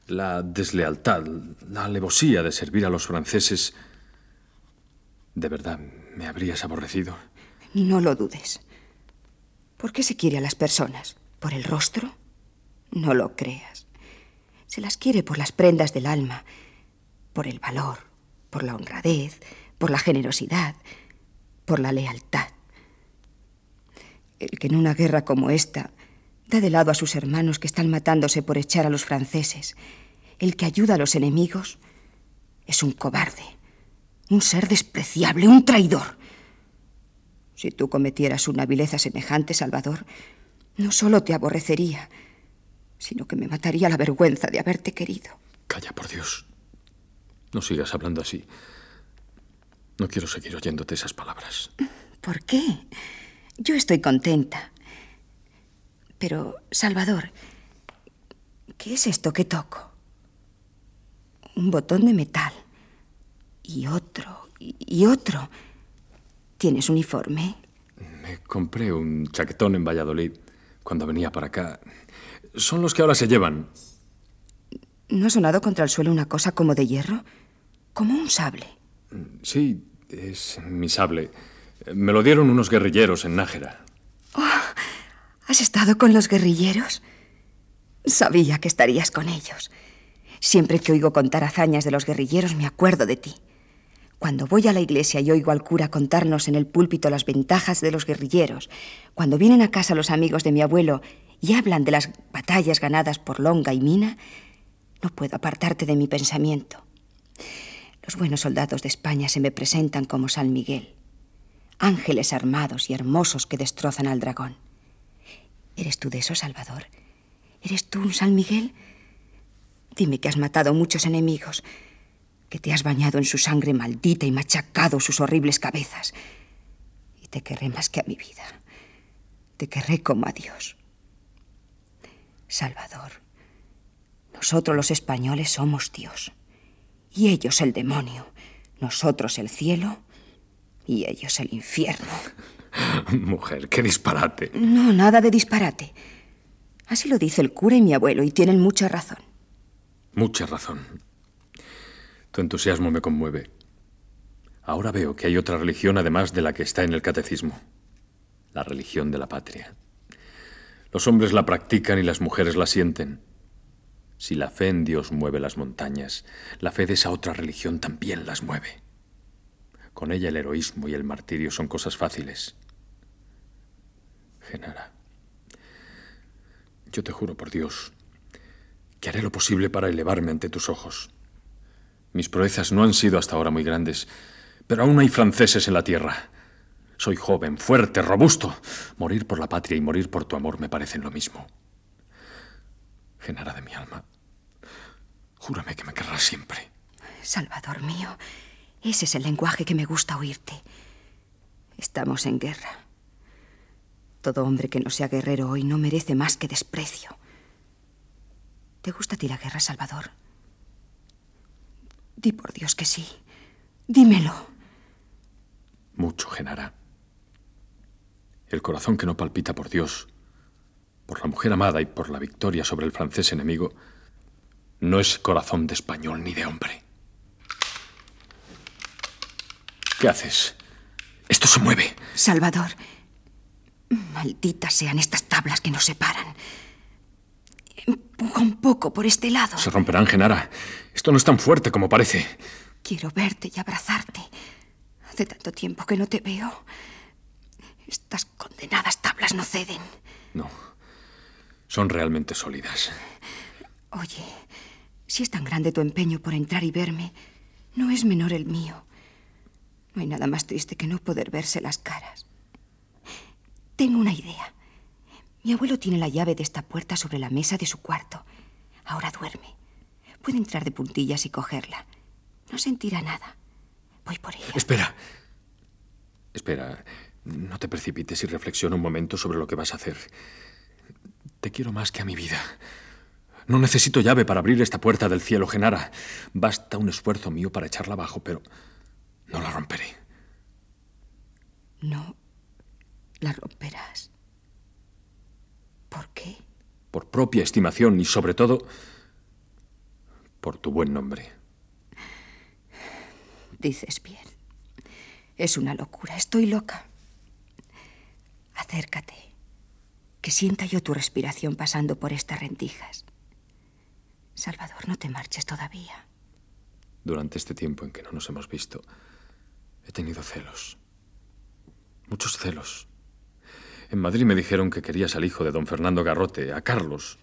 la deslealtad, la alevosía de servir a los franceses, ¿de verdad me habrías aborrecido? No lo dudes. ¿Por qué se quiere a las personas? ¿Por el rostro? No lo creas. Se las quiere por las prendas del alma, por el valor, por la honradez, por la generosidad, por la lealtad. El que en una guerra como esta da de lado a sus hermanos que están matándose por echar a los franceses, el que ayuda a los enemigos, es un cobarde, un ser despreciable, un traidor. Si tú cometieras una vileza semejante, Salvador, no solo te aborrecería, sino que me mataría la vergüenza de haberte querido. Calla, por Dios. No sigas hablando así. No quiero seguir oyéndote esas palabras. ¿Por qué? Yo estoy contenta. Pero, Salvador, ¿qué es esto que toco? Un botón de metal. Y otro, y otro. ¿Tienes uniforme? Me compré un chaquetón en Valladolid cuando venía para acá. Son los que ahora se llevan. ¿No ha sonado contra el suelo una cosa como de hierro? Como un sable. Sí, es mi sable. Me lo dieron unos guerrilleros en Nájera. Oh, ¿Has estado con los guerrilleros? Sabía que estarías con ellos. Siempre que oigo contar hazañas de los guerrilleros me acuerdo de ti. Cuando voy a la iglesia y oigo al cura contarnos en el púlpito las ventajas de los guerrilleros, cuando vienen a casa los amigos de mi abuelo y hablan de las batallas ganadas por Longa y Mina, no puedo apartarte de mi pensamiento. Los buenos soldados de España se me presentan como San Miguel, ángeles armados y hermosos que destrozan al dragón. ¿Eres tú de eso, Salvador? ¿Eres tú un San Miguel? Dime que has matado muchos enemigos, que te has bañado en su sangre maldita y machacado sus horribles cabezas. Y te querré más que a mi vida. Te querré como a Dios. Salvador, nosotros los españoles somos Dios. Y ellos el demonio. Nosotros el cielo. Y ellos el infierno. Mujer, qué disparate. No, nada de disparate. Así lo dice el cura y mi abuelo, y tienen mucha razón. Mucha razón. Tu entusiasmo me conmueve. Ahora veo que hay otra religión además de la que está en el catecismo. La religión de la patria. Los hombres la practican y las mujeres la sienten. Si la fe en Dios mueve las montañas, la fe de esa otra religión también las mueve. Con ella el heroísmo y el martirio son cosas fáciles. Genara, yo te juro por Dios que haré lo posible para elevarme ante tus ojos. Mis proezas no han sido hasta ahora muy grandes, pero aún hay franceses en la tierra. Soy joven, fuerte, robusto. Morir por la patria y morir por tu amor me parecen lo mismo. Genara de mi alma, júrame que me querrás siempre. Salvador mío, ese es el lenguaje que me gusta oírte. Estamos en guerra. Todo hombre que no sea guerrero hoy no merece más que desprecio. ¿Te gusta a ti la guerra, Salvador? Di por Dios que sí. Dímelo. Mucho, Genara. El corazón que no palpita por Dios, por la mujer amada y por la victoria sobre el francés enemigo, no es corazón de español ni de hombre. ¿Qué haces? Esto se mueve. Salvador, malditas sean estas tablas que nos separan. Empuja un poco por este lado. Se romperán, Genara. Esto no es tan fuerte como parece. Quiero verte y abrazarte. Hace tanto tiempo que no te veo. Estas condenadas tablas no ceden. No. Son realmente sólidas. Oye, si es tan grande tu empeño por entrar y verme, no es menor el mío. No hay nada más triste que no poder verse las caras. Tengo una idea. Mi abuelo tiene la llave de esta puerta sobre la mesa de su cuarto. Ahora duerme. Puede entrar de puntillas y cogerla. No sentirá nada. Voy por ella. Espera. Espera. No te precipites y reflexiona un momento sobre lo que vas a hacer. Te quiero más que a mi vida. No necesito llave para abrir esta puerta del cielo, Genara. Basta un esfuerzo mío para echarla abajo, pero no la romperé. No la romperás. ¿Por qué? Por propia estimación y sobre todo por tu buen nombre. Dices bien. Es una locura. Estoy loca. Acércate. Que sienta yo tu respiración pasando por estas rendijas. Salvador, no te marches todavía. Durante este tiempo en que no nos hemos visto, he tenido celos. Muchos celos. En Madrid me dijeron que querías al hijo de don Fernando Garrote, a Carlos.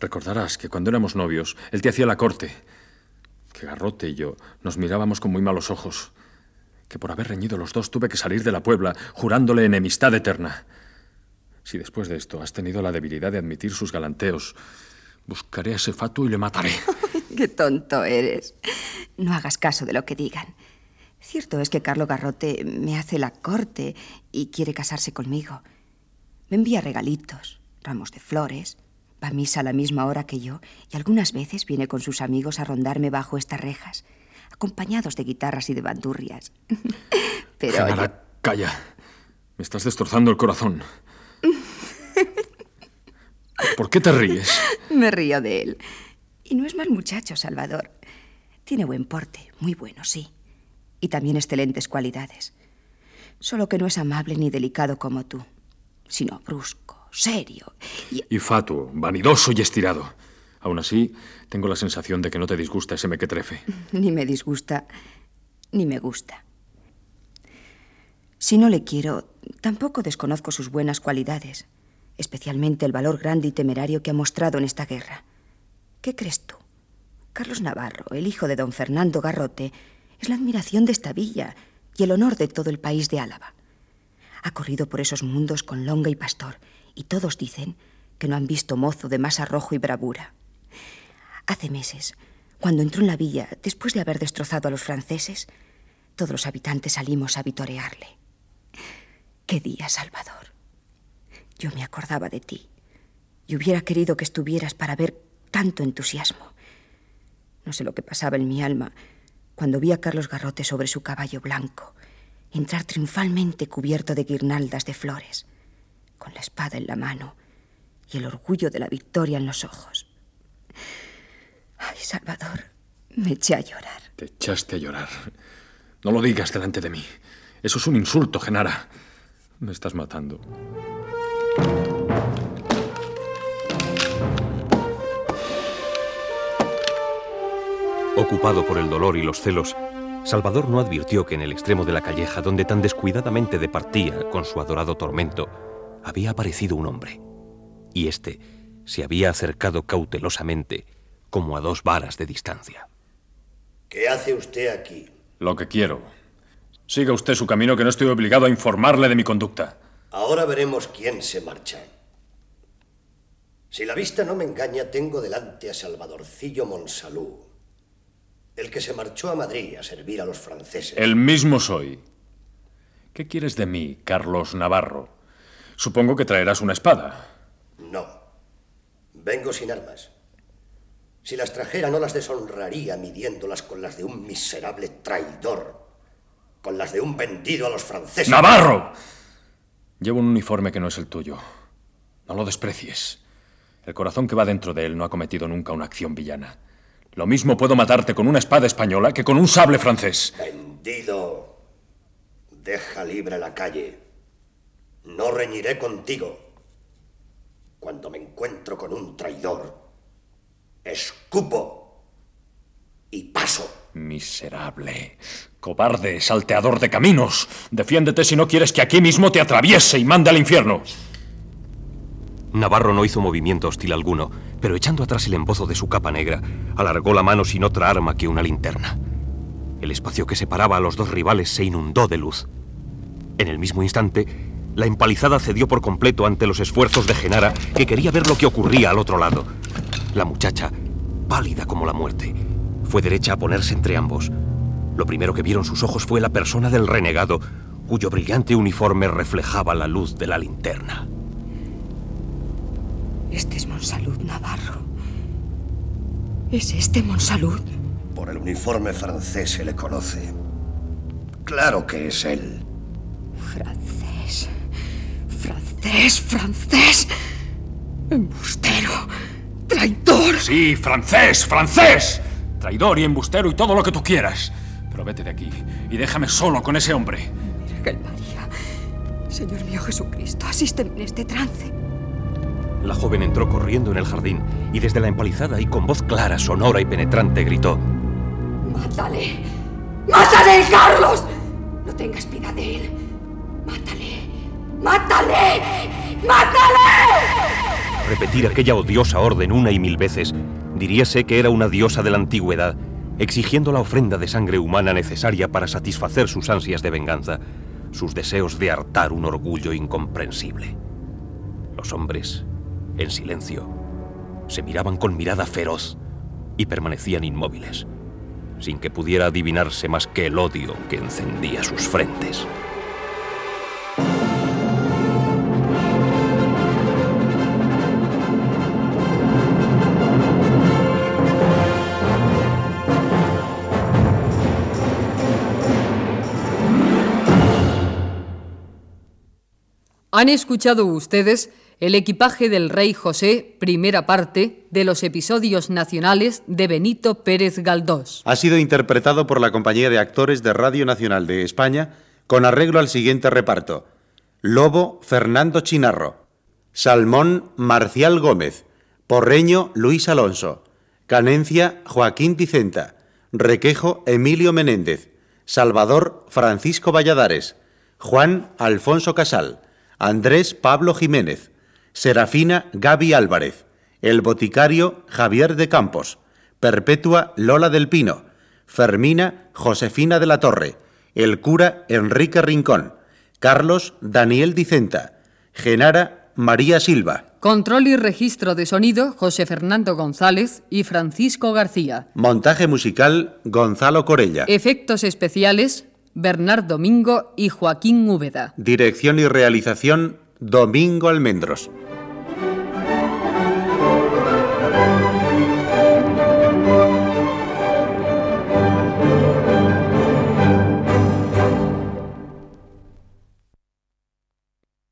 Recordarás que cuando éramos novios, él te hacía la corte. Que Garrote y yo nos mirábamos con muy malos ojos. Que por haber reñido los dos tuve que salir de la Puebla, jurándole enemistad eterna. Si después de esto has tenido la debilidad de admitir sus galanteos, Buscaré a ese fatuo y le mataré. Qué tonto eres. No hagas caso de lo que digan. Cierto es que Carlo Garrote me hace la corte y quiere casarse conmigo. Me envía regalitos, ramos de flores, va a misa a la misma hora que yo y algunas veces viene con sus amigos a rondarme bajo estas rejas, acompañados de guitarras y de bandurrias. Pero... Genara, calla. Me estás destrozando el corazón. ¿Por qué te ríes? Me río de él. Y no es mal muchacho, Salvador. Tiene buen porte, muy bueno, sí. Y también excelentes cualidades. Solo que no es amable ni delicado como tú, sino brusco, serio y... Y fatuo, vanidoso y estirado. Aún así, tengo la sensación de que no te disgusta ese mequetrefe. Ni me disgusta, ni me gusta. Si no le quiero, tampoco desconozco sus buenas cualidades, especialmente el valor grande y temerario que ha mostrado en esta guerra. ¿Qué crees tú? Carlos Navarro, el hijo de don Fernando Garrote, es la admiración de esta villa y el honor de todo el país de Álava. Ha corrido por esos mundos con longa y pastor, y todos dicen que no han visto mozo de más arrojo y bravura. Hace meses, cuando entró en la villa, después de haber destrozado a los franceses, todos los habitantes salimos a vitorearle. Qué día, Salvador. Yo me acordaba de ti y hubiera querido que estuvieras para ver tanto entusiasmo. No sé lo que pasaba en mi alma cuando vi a Carlos Garrote sobre su caballo blanco, entrar triunfalmente cubierto de guirnaldas de flores, con la espada en la mano y el orgullo de la victoria en los ojos. Ay, Salvador, me eché a llorar. Te echaste a llorar. No lo digas delante de mí. Eso es un insulto, Genara. Me estás matando. Ocupado por el dolor y los celos, Salvador no advirtió que en el extremo de la calleja donde tan descuidadamente departía con su adorado tormento, había aparecido un hombre. Y éste se había acercado cautelosamente, como a dos varas de distancia. ¿Qué hace usted aquí? Lo que quiero. Siga usted su camino que no estoy obligado a informarle de mi conducta. Ahora veremos quién se marcha. Si la vista no me engaña, tengo delante a Salvadorcillo Monsalú, el que se marchó a Madrid a servir a los franceses. El mismo soy. ¿Qué quieres de mí, Carlos Navarro? Supongo que traerás una espada. No. Vengo sin armas. Si las trajera no las deshonraría midiéndolas con las de un miserable traidor, con las de un vendido a los franceses. ¡Navarro! Llevo un uniforme que no es el tuyo. No lo desprecies. El corazón que va dentro de él no ha cometido nunca una acción villana. Lo mismo puedo matarte con una espada española que con un sable francés. Vendido. Deja libre la calle. No reñiré contigo. Cuando me encuentro con un traidor, escupo y paso. Miserable. Cobarde, salteador de caminos. Defiéndete si no quieres que aquí mismo te atraviese y mande al infierno. Navarro no hizo movimiento hostil alguno, pero echando atrás el embozo de su capa negra, alargó la mano sin otra arma que una linterna. El espacio que separaba a los dos rivales se inundó de luz. En el mismo instante, la empalizada cedió por completo ante los esfuerzos de Genara, que quería ver lo que ocurría al otro lado. La muchacha, pálida como la muerte, fue derecha a ponerse entre ambos. Lo primero que vieron sus ojos fue la persona del renegado, cuyo brillante uniforme reflejaba la luz de la linterna. Este es Monsalud Navarro. ¿Es este Monsalud? Por el uniforme francés se le conoce. Claro que es él. Francés. Francés, francés. Embustero. Traidor. Sí, francés, francés. Traidor y embustero y todo lo que tú quieras. Pero vete de aquí y déjame solo con ese hombre. Virgen María. Señor mío Jesucristo, asísteme en este trance. La joven entró corriendo en el jardín y desde la empalizada y con voz clara, sonora y penetrante gritó: ¡Mátale! ¡Mátale, Carlos! No tengas piedad de él. ¡Mátale! ¡Mátale! ¡Mátale! Repetir aquella odiosa orden una y mil veces diríase que era una diosa de la antigüedad, exigiendo la ofrenda de sangre humana necesaria para satisfacer sus ansias de venganza, sus deseos de hartar un orgullo incomprensible. Los hombres, en silencio, se miraban con mirada feroz y permanecían inmóviles, sin que pudiera adivinarse más que el odio que encendía sus frentes. Han escuchado ustedes el equipaje del rey José, primera parte, de los episodios nacionales de Benito Pérez Galdós. Ha sido interpretado por la Compañía de Actores de Radio Nacional de España con arreglo al siguiente reparto. Lobo Fernando Chinarro, Salmón Marcial Gómez, Porreño Luis Alonso, Canencia Joaquín Vicenta, Requejo Emilio Menéndez, Salvador Francisco Valladares, Juan Alfonso Casal, Andrés Pablo Jiménez, Serafina Gaby Álvarez, el boticario Javier de Campos, Perpetua Lola del Pino, Fermina Josefina de la Torre, el cura Enrique Rincón, Carlos Daniel Dicenta, Genara María Silva. Control y registro de sonido José Fernando González y Francisco García. Montaje musical Gonzalo Corella. Efectos especiales Bernard Domingo y Joaquín Úbeda. Dirección y realización Domingo Almendros.